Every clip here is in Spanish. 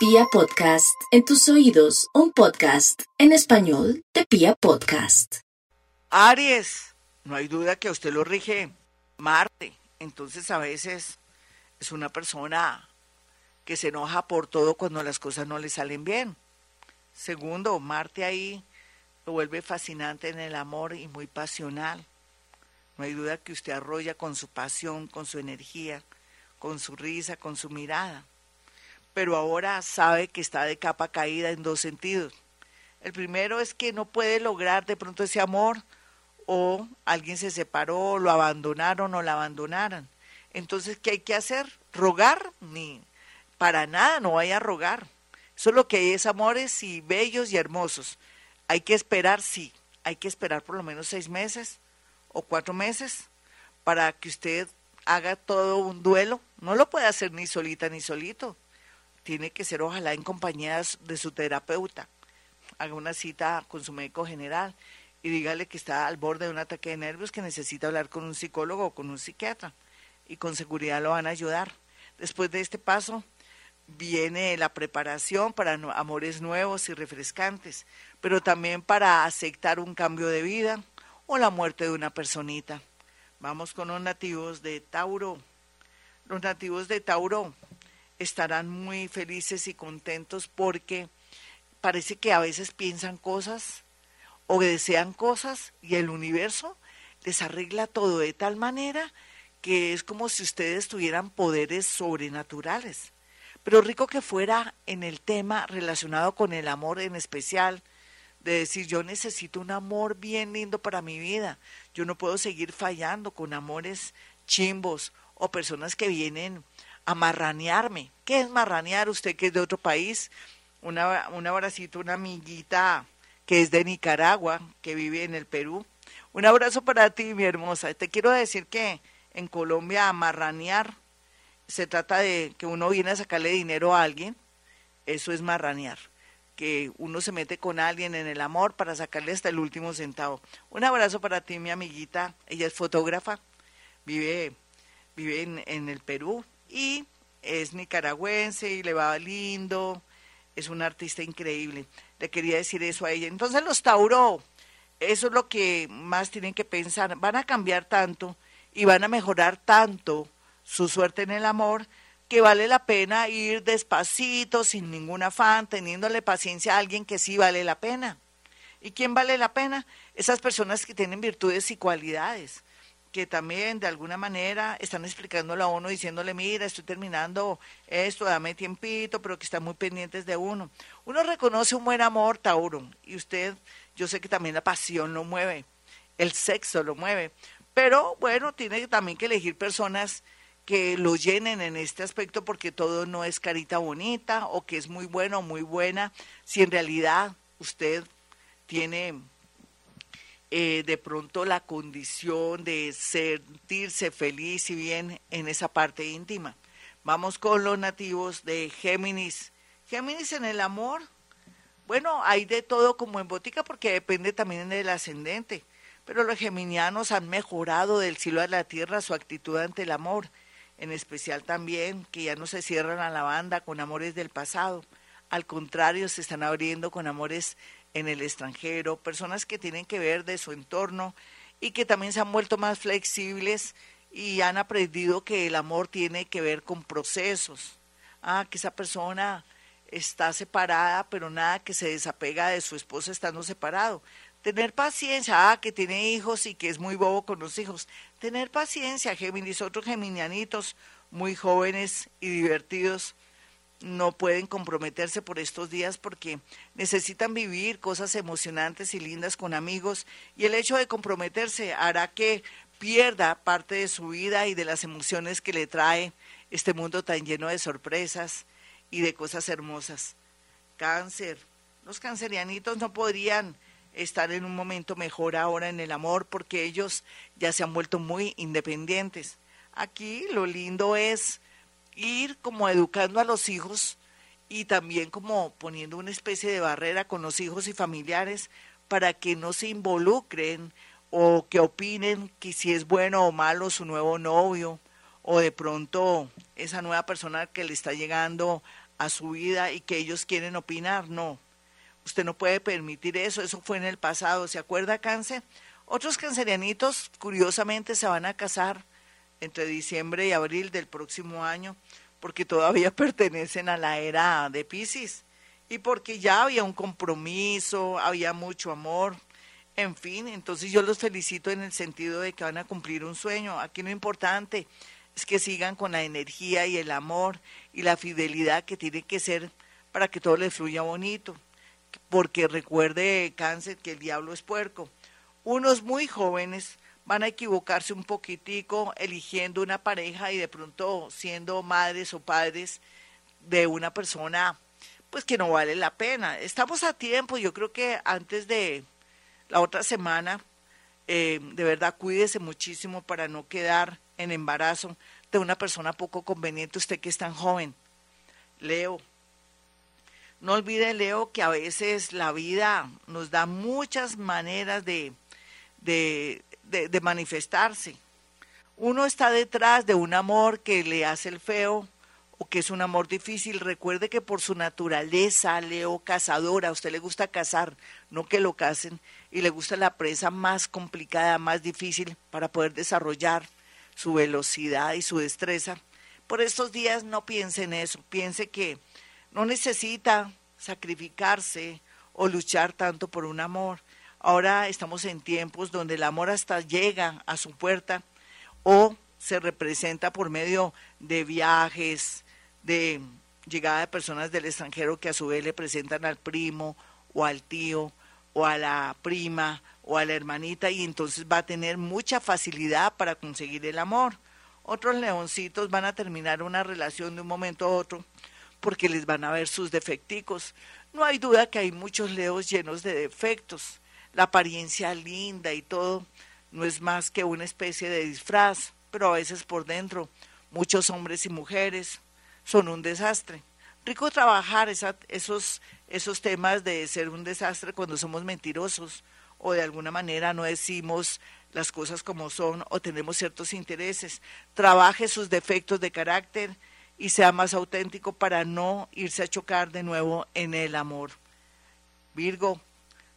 Pia Podcast, en tus oídos, un podcast en español de Pia Podcast. Aries, no hay duda que a usted lo rige Marte, entonces a veces es una persona que se enoja por todo cuando las cosas no le salen bien. Segundo, Marte ahí lo vuelve fascinante en el amor y muy pasional. No hay duda que usted arrolla con su pasión, con su energía, con su risa, con su mirada. Pero ahora sabe que está de capa caída en dos sentidos. El primero es que no puede lograr de pronto ese amor o alguien se separó, lo abandonaron o la abandonaran. Entonces, ¿qué hay que hacer? ¿Rogar? Ni para nada, no vaya a rogar. Eso lo que hay es amores y bellos y hermosos. Hay que esperar, sí, hay que esperar por lo menos seis meses o cuatro meses para que usted haga todo un duelo. No lo puede hacer ni solita ni solito. Tiene que ser ojalá en compañía de su terapeuta. Haga una cita con su médico general y dígale que está al borde de un ataque de nervios, que necesita hablar con un psicólogo o con un psiquiatra. Y con seguridad lo van a ayudar. Después de este paso viene la preparación para amores nuevos y refrescantes, pero también para aceptar un cambio de vida, o la muerte de una personita. Vamos con los nativos de Tauro. Los nativos de Tauro estarán muy felices y contentos porque parece que a veces piensan cosas o desean cosas y el universo les arregla todo de tal manera que es como si ustedes tuvieran poderes sobrenaturales. Pero rico que fuera en el tema relacionado con el amor en especial, de decir yo necesito un amor bien lindo para mi vida. Yo no puedo seguir fallando con amores chimbos o personas que vienen a marranearme. ¿Qué es marranear? Usted que es de otro país, una, un abracito, una amiguita que es de Nicaragua, que vive en el Perú. Un abrazo para ti, mi hermosa. Te quiero decir que en Colombia marranear se trata de que uno viene a sacarle dinero a alguien. Eso es marranear que uno se mete con alguien en el amor para sacarle hasta el último centavo. Un abrazo para ti, mi amiguita. Ella es fotógrafa, vive, vive en, en el Perú y es nicaragüense y le va lindo. Es una artista increíble. Le quería decir eso a ella. Entonces los Tauro, eso es lo que más tienen que pensar. Van a cambiar tanto y van a mejorar tanto su suerte en el amor que vale la pena ir despacito, sin ningún afán, teniéndole paciencia a alguien que sí vale la pena. ¿Y quién vale la pena? Esas personas que tienen virtudes y cualidades, que también de alguna manera están explicándole a uno, diciéndole, mira, estoy terminando esto, dame tiempito, pero que están muy pendientes de uno. Uno reconoce un buen amor, Tauro, y usted, yo sé que también la pasión lo mueve, el sexo lo mueve, pero bueno, tiene también que elegir personas que lo llenen en este aspecto porque todo no es carita bonita o que es muy bueno o muy buena, si en realidad usted tiene eh, de pronto la condición de sentirse feliz y bien en esa parte íntima. Vamos con los nativos de Géminis. Géminis en el amor, bueno, hay de todo como en botica porque depende también del ascendente, pero los geminianos han mejorado del cielo a la tierra su actitud ante el amor en especial también que ya no se cierran a la banda con amores del pasado, al contrario, se están abriendo con amores en el extranjero, personas que tienen que ver de su entorno y que también se han vuelto más flexibles y han aprendido que el amor tiene que ver con procesos. Ah, que esa persona está separada, pero nada que se desapega de su esposa estando separado. Tener paciencia, ah, que tiene hijos y que es muy bobo con los hijos. Tener paciencia, Géminis, otros geminianitos muy jóvenes y divertidos no pueden comprometerse por estos días porque necesitan vivir cosas emocionantes y lindas con amigos y el hecho de comprometerse hará que pierda parte de su vida y de las emociones que le trae este mundo tan lleno de sorpresas y de cosas hermosas. Cáncer. Los cancerianitos no podrían estar en un momento mejor ahora en el amor porque ellos ya se han vuelto muy independientes. Aquí lo lindo es ir como educando a los hijos y también como poniendo una especie de barrera con los hijos y familiares para que no se involucren o que opinen que si es bueno o malo su nuevo novio o de pronto esa nueva persona que le está llegando a su vida y que ellos quieren opinar. No, usted no puede permitir eso, eso fue en el pasado. ¿Se acuerda, cáncer? Otros cancerianitos, curiosamente, se van a casar entre diciembre y abril del próximo año, porque todavía pertenecen a la era de Pisces y porque ya había un compromiso, había mucho amor, en fin, entonces yo los felicito en el sentido de que van a cumplir un sueño. Aquí lo importante es que sigan con la energía y el amor y la fidelidad que tiene que ser para que todo les fluya bonito. Porque recuerde, cáncer, que el diablo es puerco. Unos muy jóvenes van a equivocarse un poquitico eligiendo una pareja y de pronto siendo madres o padres de una persona pues que no vale la pena. Estamos a tiempo, yo creo que antes de la otra semana, eh, de verdad cuídese muchísimo para no quedar en embarazo de una persona poco conveniente, usted que es tan joven. Leo, no olvide, Leo, que a veces la vida nos da muchas maneras de, de, de manifestarse. Uno está detrás de un amor que le hace el feo, o que es un amor difícil, recuerde que por su naturaleza, Leo, cazadora, a usted le gusta cazar, no que lo casen, y le gusta la presa más complicada, más difícil para poder desarrollar su velocidad y su destreza. Por estos días no piense en eso, piense que no necesita sacrificarse o luchar tanto por un amor. Ahora estamos en tiempos donde el amor hasta llega a su puerta o se representa por medio de viajes, de llegada de personas del extranjero que a su vez le presentan al primo o al tío o a la prima o a la hermanita y entonces va a tener mucha facilidad para conseguir el amor. Otros leoncitos van a terminar una relación de un momento a otro porque les van a ver sus defecticos. No hay duda que hay muchos leos llenos de defectos. La apariencia linda y todo no es más que una especie de disfraz, pero a veces por dentro muchos hombres y mujeres son un desastre. Rico trabajar esos, esos temas de ser un desastre cuando somos mentirosos o de alguna manera no decimos las cosas como son o tenemos ciertos intereses. Trabaje sus defectos de carácter y sea más auténtico para no irse a chocar de nuevo en el amor. Virgo,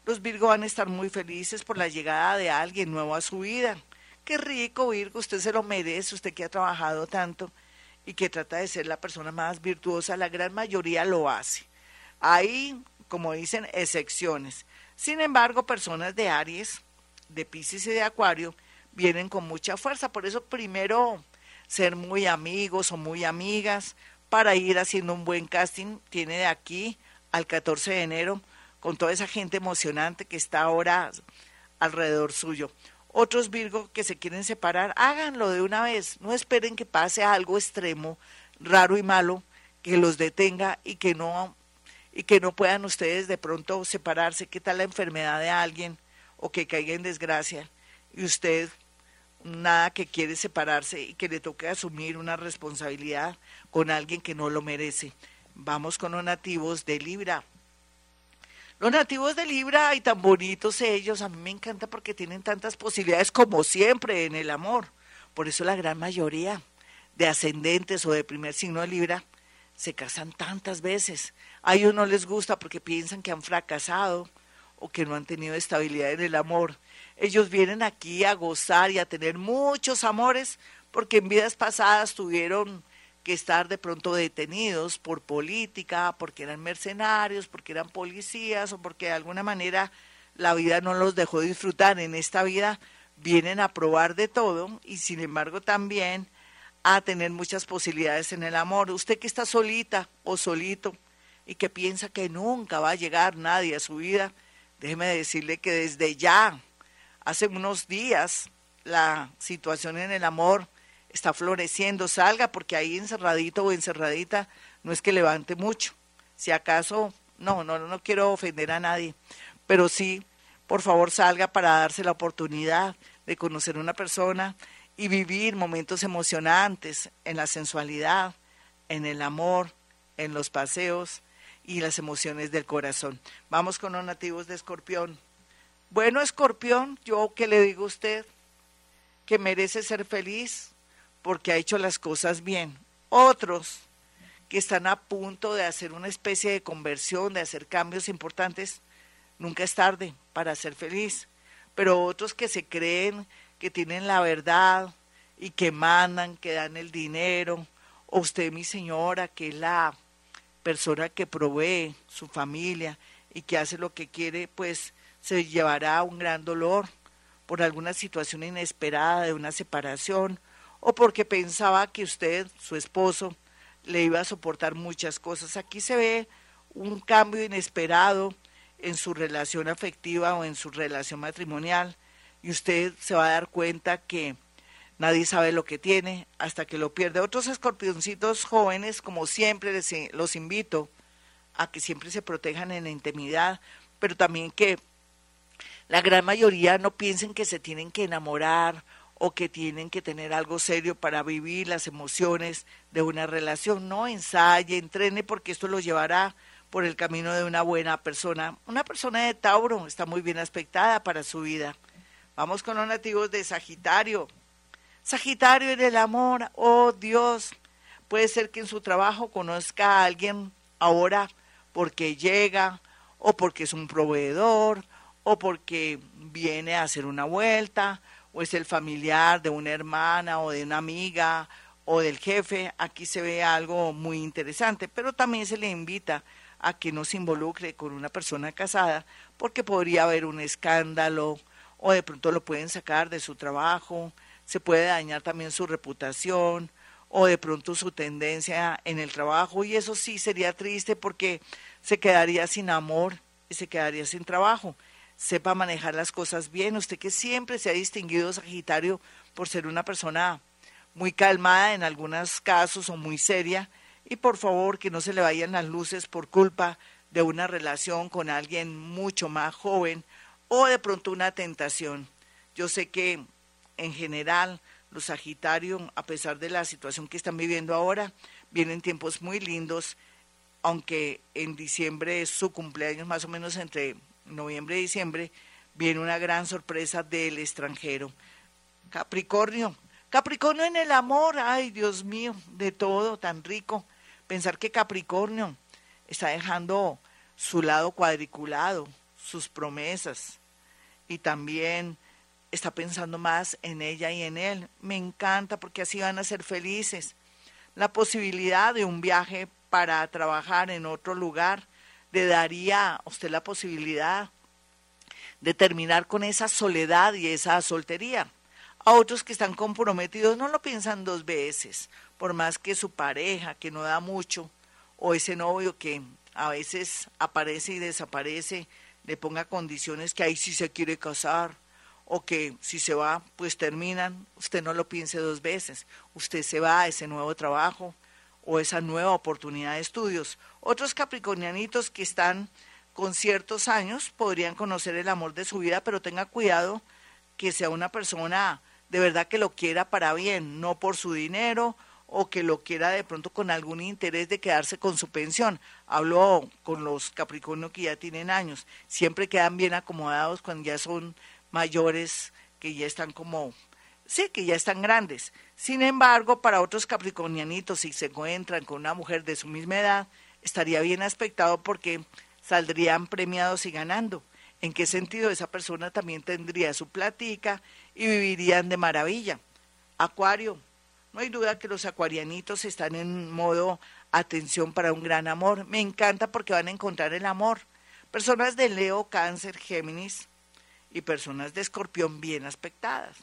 los Virgo van a estar muy felices por la llegada de alguien nuevo a su vida. Qué rico, Virgo, usted se lo merece, usted que ha trabajado tanto y que trata de ser la persona más virtuosa, la gran mayoría lo hace. Hay, como dicen, excepciones. Sin embargo, personas de Aries, de Pisces y de Acuario vienen con mucha fuerza. Por eso primero ser muy amigos o muy amigas para ir haciendo un buen casting. Tiene de aquí al 14 de enero con toda esa gente emocionante que está ahora alrededor suyo. Otros Virgo que se quieren separar, háganlo de una vez, no esperen que pase algo extremo, raro y malo que los detenga y que no y que no puedan ustedes de pronto separarse, qué tal la enfermedad de alguien o que caiga en desgracia y usted nada que quiere separarse y que le toque asumir una responsabilidad con alguien que no lo merece. Vamos con los nativos de Libra. Los nativos de Libra y tan bonitos ellos, a mí me encanta porque tienen tantas posibilidades como siempre en el amor. Por eso la gran mayoría de ascendentes o de primer signo de Libra se casan tantas veces. A ellos no les gusta porque piensan que han fracasado o que no han tenido estabilidad en el amor. Ellos vienen aquí a gozar y a tener muchos amores porque en vidas pasadas tuvieron que estar de pronto detenidos por política, porque eran mercenarios, porque eran policías o porque de alguna manera la vida no los dejó disfrutar. En esta vida vienen a probar de todo y sin embargo también a tener muchas posibilidades en el amor. Usted que está solita o solito y que piensa que nunca va a llegar nadie a su vida, déjeme decirle que desde ya, hace unos días, la situación en el amor está floreciendo, salga, porque ahí encerradito o encerradita no es que levante mucho. Si acaso, no, no, no quiero ofender a nadie, pero sí, por favor, salga para darse la oportunidad de conocer a una persona y vivir momentos emocionantes en la sensualidad, en el amor, en los paseos y las emociones del corazón. Vamos con los nativos de Escorpión. Bueno, Escorpión, yo que le digo a usted que merece ser feliz, porque ha hecho las cosas bien. Otros que están a punto de hacer una especie de conversión, de hacer cambios importantes, nunca es tarde para ser feliz. Pero otros que se creen que tienen la verdad y que mandan, que dan el dinero, o usted, mi señora, que es la persona que provee su familia y que hace lo que quiere, pues se llevará un gran dolor por alguna situación inesperada de una separación o porque pensaba que usted, su esposo, le iba a soportar muchas cosas. Aquí se ve un cambio inesperado en su relación afectiva o en su relación matrimonial y usted se va a dar cuenta que nadie sabe lo que tiene hasta que lo pierde. Otros escorpioncitos jóvenes, como siempre, les, los invito a que siempre se protejan en la intimidad, pero también que la gran mayoría no piensen que se tienen que enamorar o que tienen que tener algo serio para vivir las emociones de una relación. No ensaye, entrene, porque esto lo llevará por el camino de una buena persona. Una persona de Tauro está muy bien aspectada para su vida. Vamos con los nativos de Sagitario. Sagitario en el amor, oh Dios, puede ser que en su trabajo conozca a alguien ahora porque llega o porque es un proveedor o porque viene a hacer una vuelta o es el familiar de una hermana o de una amiga o del jefe, aquí se ve algo muy interesante, pero también se le invita a que no se involucre con una persona casada porque podría haber un escándalo o de pronto lo pueden sacar de su trabajo, se puede dañar también su reputación o de pronto su tendencia en el trabajo y eso sí sería triste porque se quedaría sin amor y se quedaría sin trabajo sepa manejar las cosas bien. Usted que siempre se ha distinguido, Sagitario, por ser una persona muy calmada en algunos casos o muy seria. Y por favor, que no se le vayan las luces por culpa de una relación con alguien mucho más joven o de pronto una tentación. Yo sé que en general los Sagitarios, a pesar de la situación que están viviendo ahora, vienen tiempos muy lindos, aunque en diciembre es su cumpleaños más o menos entre noviembre diciembre, viene una gran sorpresa del extranjero. Capricornio, Capricornio en el amor, ay Dios mío, de todo tan rico. Pensar que Capricornio está dejando su lado cuadriculado, sus promesas, y también está pensando más en ella y en él. Me encanta porque así van a ser felices. La posibilidad de un viaje para trabajar en otro lugar le daría a usted la posibilidad de terminar con esa soledad y esa soltería. A otros que están comprometidos no lo piensan dos veces, por más que su pareja, que no da mucho, o ese novio que a veces aparece y desaparece, le ponga condiciones que ahí sí se quiere casar, o que si se va, pues terminan, usted no lo piense dos veces, usted se va a ese nuevo trabajo, o esa nueva oportunidad de estudios. Otros capricornianitos que están con ciertos años podrían conocer el amor de su vida, pero tenga cuidado que sea una persona de verdad que lo quiera para bien, no por su dinero o que lo quiera de pronto con algún interés de quedarse con su pensión. Hablo con los capricornios que ya tienen años, siempre quedan bien acomodados cuando ya son mayores, que ya están como sí, que ya están grandes. Sin embargo, para otros capricornianitos, si se encuentran con una mujer de su misma edad, estaría bien aspectado porque saldrían premiados y ganando. ¿En qué sentido? Esa persona también tendría su platica y vivirían de maravilla. Acuario, no hay duda que los acuarianitos están en modo atención para un gran amor. Me encanta porque van a encontrar el amor. Personas de Leo, Cáncer, Géminis y personas de Escorpión bien aspectadas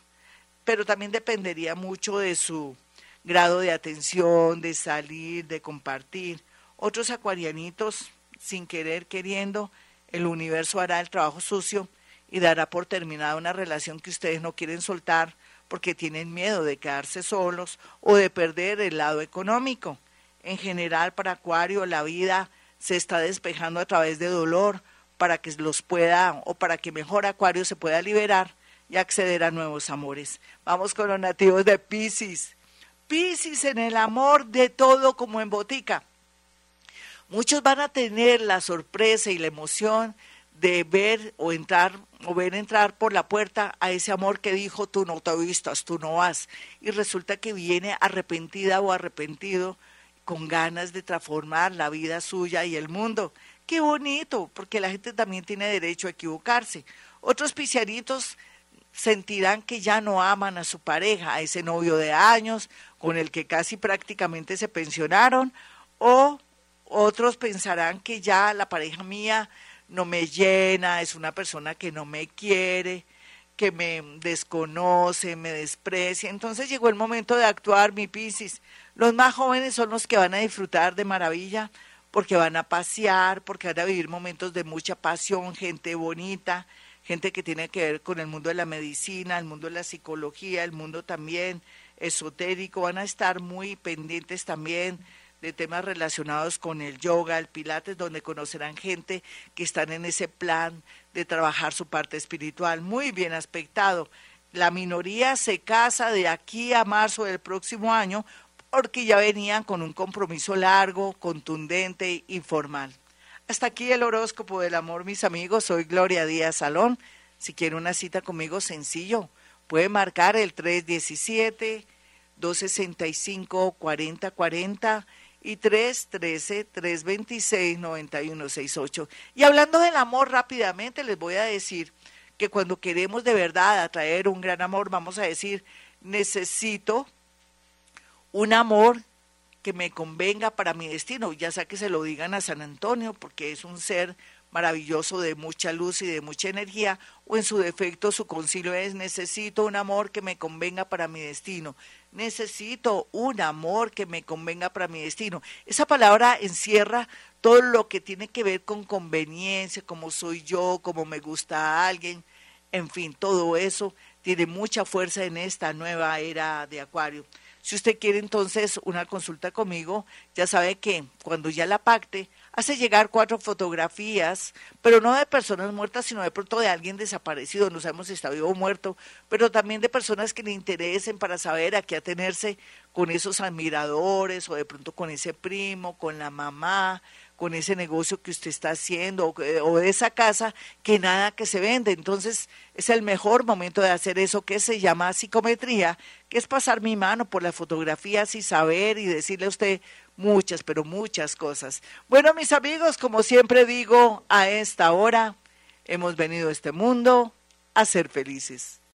pero también dependería mucho de su grado de atención, de salir, de compartir. Otros acuarianitos, sin querer, queriendo, el universo hará el trabajo sucio y dará por terminada una relación que ustedes no quieren soltar porque tienen miedo de quedarse solos o de perder el lado económico. En general, para Acuario, la vida se está despejando a través de dolor para que los pueda o para que mejor Acuario se pueda liberar y acceder a nuevos amores. Vamos con los nativos de Pisces. Pisces en el amor de todo como en botica. Muchos van a tener la sorpresa y la emoción de ver o entrar o ver entrar por la puerta a ese amor que dijo tú no te vistas, tú no vas. Y resulta que viene arrepentida o arrepentido con ganas de transformar la vida suya y el mundo. Qué bonito, porque la gente también tiene derecho a equivocarse. Otros piciaritos sentirán que ya no aman a su pareja, a ese novio de años, con el que casi prácticamente se pensionaron, o otros pensarán que ya la pareja mía no me llena, es una persona que no me quiere, que me desconoce, me desprecia. Entonces llegó el momento de actuar, mi Piscis. Los más jóvenes son los que van a disfrutar de maravilla, porque van a pasear, porque van a vivir momentos de mucha pasión, gente bonita, gente que tiene que ver con el mundo de la medicina, el mundo de la psicología, el mundo también esotérico, van a estar muy pendientes también de temas relacionados con el yoga, el pilates, donde conocerán gente que están en ese plan de trabajar su parte espiritual. Muy bien aspectado. La minoría se casa de aquí a marzo del próximo año porque ya venían con un compromiso largo, contundente y formal. Hasta aquí el horóscopo del amor, mis amigos. Soy Gloria Díaz Salón. Si quiere una cita conmigo, sencillo. Puede marcar el 317-265-4040 y 313-326-9168. Y hablando del amor rápidamente, les voy a decir que cuando queremos de verdad atraer un gran amor, vamos a decir, necesito un amor que me convenga para mi destino, ya sea que se lo digan a San Antonio, porque es un ser maravilloso de mucha luz y de mucha energía, o en su defecto su concilio es necesito un amor que me convenga para mi destino, necesito un amor que me convenga para mi destino. Esa palabra encierra todo lo que tiene que ver con conveniencia, como soy yo, como me gusta a alguien, en fin, todo eso tiene mucha fuerza en esta nueva era de Acuario. Si usted quiere entonces una consulta conmigo, ya sabe que cuando ya la pacte, hace llegar cuatro fotografías, pero no de personas muertas, sino de pronto de alguien desaparecido, no sabemos si está vivo o muerto, pero también de personas que le interesen para saber a qué atenerse con esos admiradores o de pronto con ese primo, con la mamá, con ese negocio que usted está haciendo o, de esa casa que nada que se vende. Entonces es el mejor momento de hacer eso que se llama psicometría, que es pasar mi mano por las fotografías y saber y decirle a usted muchas, pero muchas cosas. Bueno, mis amigos, como siempre digo, a esta hora hemos venido a este mundo a ser felices.